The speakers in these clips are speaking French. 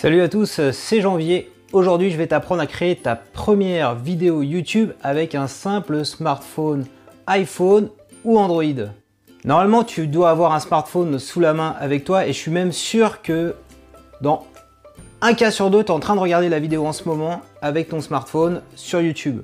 Salut à tous, c'est Janvier. Aujourd'hui, je vais t'apprendre à créer ta première vidéo YouTube avec un simple smartphone iPhone ou Android. Normalement, tu dois avoir un smartphone sous la main avec toi et je suis même sûr que dans un cas sur deux, tu es en train de regarder la vidéo en ce moment avec ton smartphone sur YouTube.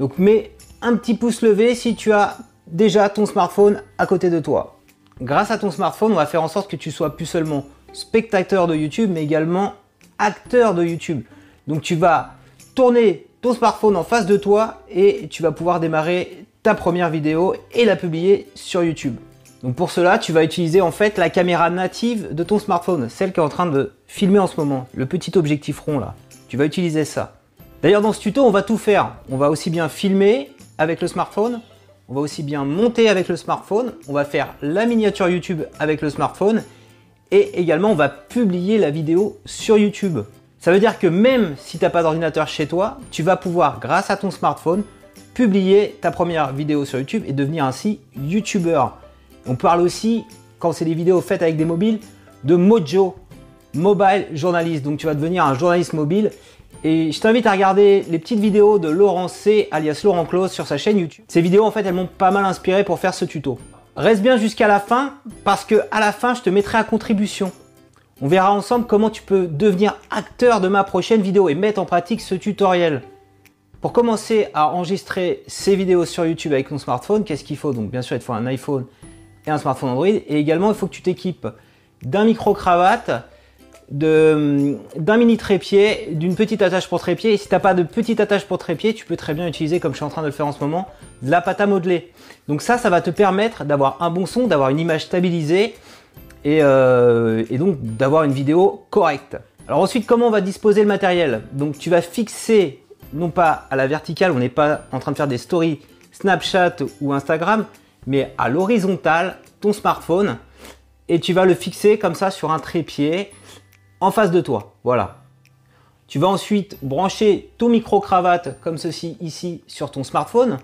Donc mets un petit pouce levé si tu as déjà ton smartphone à côté de toi. Grâce à ton smartphone, on va faire en sorte que tu sois plus seulement spectateur de YouTube, mais également acteur de YouTube. Donc tu vas tourner ton smartphone en face de toi et tu vas pouvoir démarrer ta première vidéo et la publier sur YouTube. Donc pour cela, tu vas utiliser en fait la caméra native de ton smartphone, celle qui est en train de filmer en ce moment, le petit objectif rond là. Tu vas utiliser ça. D'ailleurs dans ce tuto, on va tout faire. On va aussi bien filmer avec le smartphone, on va aussi bien monter avec le smartphone, on va faire la miniature YouTube avec le smartphone et également on va publier la vidéo sur YouTube. Ça veut dire que même si tu n'as pas d'ordinateur chez toi, tu vas pouvoir grâce à ton smartphone publier ta première vidéo sur YouTube et devenir ainsi YouTuber. On parle aussi, quand c'est des vidéos faites avec des mobiles, de Mojo, Mobile Journalist. Donc tu vas devenir un journaliste mobile. Et je t'invite à regarder les petites vidéos de Laurent C, alias Laurent Close, sur sa chaîne YouTube. Ces vidéos, en fait, elles m'ont pas mal inspiré pour faire ce tuto. Reste bien jusqu'à la fin, parce que à la fin, je te mettrai à contribution. On verra ensemble comment tu peux devenir acteur de ma prochaine vidéo et mettre en pratique ce tutoriel. Pour commencer à enregistrer ces vidéos sur YouTube avec ton smartphone, qu'est-ce qu'il faut? Donc bien sûr, il te faut un iPhone et un smartphone Android. Et également, il faut que tu t'équipes d'un micro-cravate, d'un mini trépied, d'une petite attache pour trépied. Et si tu n'as pas de petite attache pour trépied, tu peux très bien utiliser, comme je suis en train de le faire en ce moment, de la pâte à modeler. Donc ça, ça va te permettre d'avoir un bon son, d'avoir une image stabilisée et, euh, et donc d'avoir une vidéo correcte. Alors ensuite, comment on va disposer le matériel? Donc tu vas fixer, non pas à la verticale, on n'est pas en train de faire des stories Snapchat ou Instagram, mais à l'horizontale, ton smartphone, et tu vas le fixer comme ça sur un trépied en face de toi. Voilà. Tu vas ensuite brancher ton micro-cravate comme ceci ici sur ton smartphone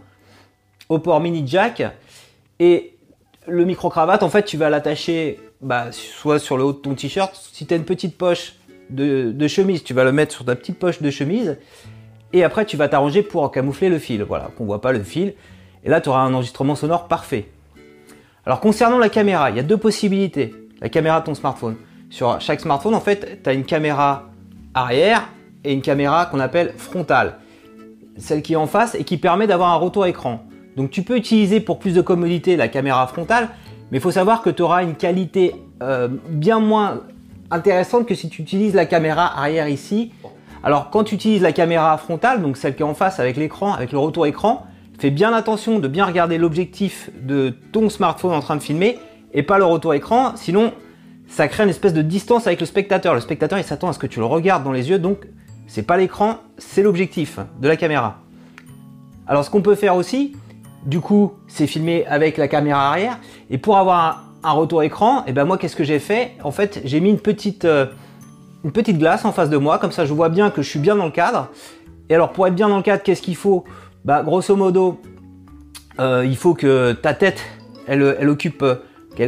au port mini jack et le micro-cravate en fait tu vas l'attacher bah, soit sur le haut de ton t-shirt si tu as une petite poche de, de, chemise tu vas le mettre sur ta petite poche de chemise et après tu vas t'arranger pour camoufler le fil voilà qu'on voit pas le fil et là, tu auras un enregistrement sonore parfait. Alors concernant la caméra, il y a deux possibilités. La caméra de ton smartphone. Sur chaque smartphone, en fait, tu as une caméra arrière et une caméra qu'on appelle frontale. Celle qui est en face et qui permet d'avoir un retour écran. Donc tu peux utiliser pour plus de commodité la caméra frontale, mais il faut savoir que tu auras une qualité euh, bien moins intéressante que si tu utilises la caméra arrière ici. Alors quand tu utilises la caméra frontale, donc celle qui est en face avec l'écran, avec le retour écran, Fais bien attention de bien regarder l'objectif de ton smartphone en train de filmer et pas le retour écran, sinon ça crée une espèce de distance avec le spectateur. Le spectateur il s'attend à ce que tu le regardes dans les yeux, donc c'est pas l'écran, c'est l'objectif de la caméra. Alors ce qu'on peut faire aussi, du coup, c'est filmer avec la caméra arrière. Et pour avoir un, retour écran, et eh ben moi qu'est-ce que j'ai fait? En fait, j'ai mis une petite, euh, une petite glace en face de moi, comme ça je vois bien que je suis bien dans le cadre. Et alors pour être bien dans le cadre, qu'est-ce qu'il faut? Bah, grosso modo, euh, il faut que ta tête, elle, occupe, euh,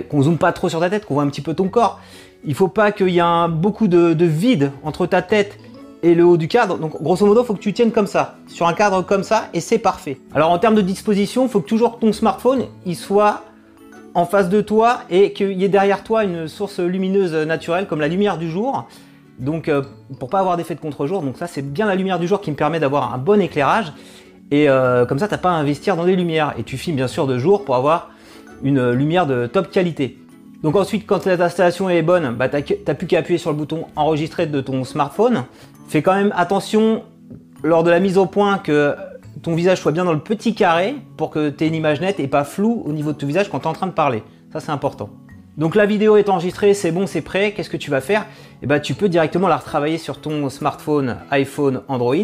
qu'on zoome pas trop sur ta tête, qu'on voit un petit peu ton corps. Il faut pas qu'il y ait beaucoup de, vide entre ta tête et le haut du cadre. Donc grosso modo, faut que tu tiennes comme ça, sur un cadre comme ça, et c'est parfait. Alors en termes de disposition, faut que toujours ton smartphone, il soit en face de toi et qu'il y ait derrière toi une source lumineuse naturelle comme la lumière du jour. Donc euh, pour pas avoir d'effet de contre-jour, donc ça c'est bien la lumière du jour qui me permet d'avoir un bon éclairage. Et euh, comme ça, t'as pas à investir dans des lumières. Et tu filmes bien sûr de jour pour avoir une lumière de top qualité. Donc ensuite, quand l'installation est bonne, bah, t'as plus qu'à appuyer sur le bouton enregistrer de ton smartphone. Fais quand même attention lors de la mise au point que ton visage soit bien dans le petit carré pour que tu aies une image nette et pas floue au niveau de ton visage quand tu es en train de parler. Ça, c'est important. Donc la vidéo est enregistrée, c'est bon, c'est prêt. Qu'est-ce que tu vas faire? Eh ben, tu peux directement la retravailler sur ton smartphone, iPhone, Android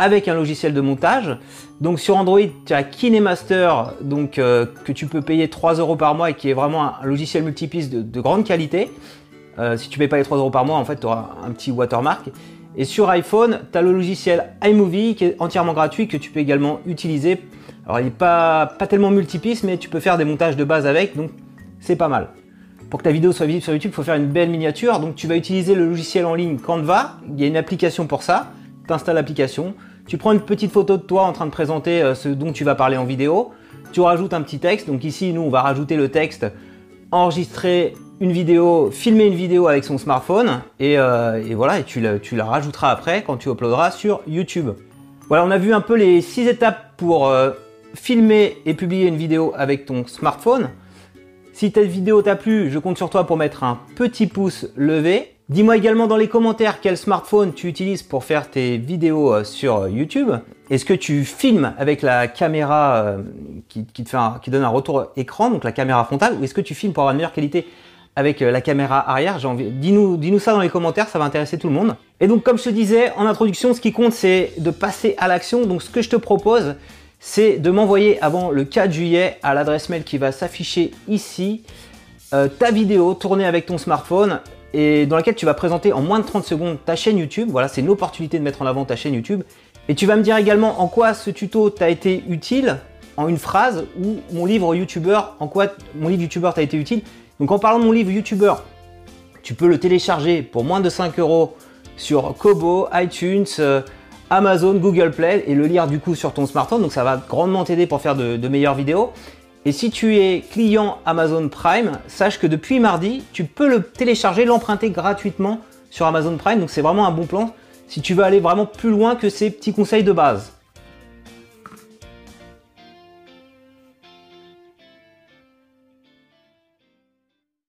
avec un logiciel de montage. Donc sur Android, tu as KineMaster donc, euh, que tu peux payer 3 euros par mois et qui est vraiment un, logiciel multipiste de, grande qualité. Euh, si tu ne payes pas les 3 euros par mois, en fait, tu auras un petit watermark. Et sur iPhone, tu as le logiciel iMovie qui est entièrement gratuit que tu peux également utiliser. Alors il n'est pas, pas tellement multipiste, mais tu peux faire des montages de base avec, donc c'est pas mal. pour que ta vidéo soit visible sur YouTube, il faut faire une belle miniature. Donc tu vas utiliser le logiciel en ligne Canva. Il y a une application pour ça. Tu installes l'application. Tu prends une petite photo de toi en train de présenter euh, ce dont tu vas parler en vidéo. Tu rajoutes un petit texte. Donc ici, nous, on va rajouter le texte enregistrer une vidéo, filmer une vidéo avec son smartphone. Et, euh, voilà, et tu la, rajouteras après quand tu uploaderas sur YouTube. Voilà, on a vu un peu les six étapes pour euh, filmer et publier une vidéo avec ton smartphone. Si cette vidéo t'a plu, je compte sur toi pour mettre un petit pouce levé. Dis-moi également dans les commentaires quel smartphone tu utilises pour faire tes vidéos euh, sur YouTube. Est-ce que tu filmes avec la caméra euh, qui, donne un retour écran, donc la caméra frontale, ou est-ce que tu filmes pour avoir une meilleure qualité avec euh, la caméra arrière? Dis-nous dis ça dans les commentaires, ça va intéresser tout le monde. Et donc comme je te disais en introduction, ce qui compte c'est de passer à l'action. Donc ce que je te propose, c'est de m'envoyer avant le 4 juillet à l'adresse mail qui va s'afficher ici euh, ta vidéo tournée avec ton smartphone et dans laquelle tu vas présenter en moins de 30 secondes ta chaîne YouTube. Voilà, c'est une opportunité de mettre en avant ta chaîne YouTube. Et tu vas me dire également en quoi ce tuto t'a été utile en une phrase ou mon livre YouTuber, en quoi mon livre YouTuber t'a été utile. Donc en parlant de mon livre YouTuber, tu peux le télécharger pour moins de 5 euros sur Kobo, iTunes, euh, Amazon, Google Play et le lire du coup sur ton smartphone. Donc ça va grandement t'aider pour faire de, meilleures vidéos. Et si tu es client Amazon Prime, sache que depuis mardi, tu peux le télécharger, l'emprunter gratuitement sur Amazon Prime. Donc c'est vraiment un bon plan si tu veux aller vraiment plus loin que ces petits conseils de base.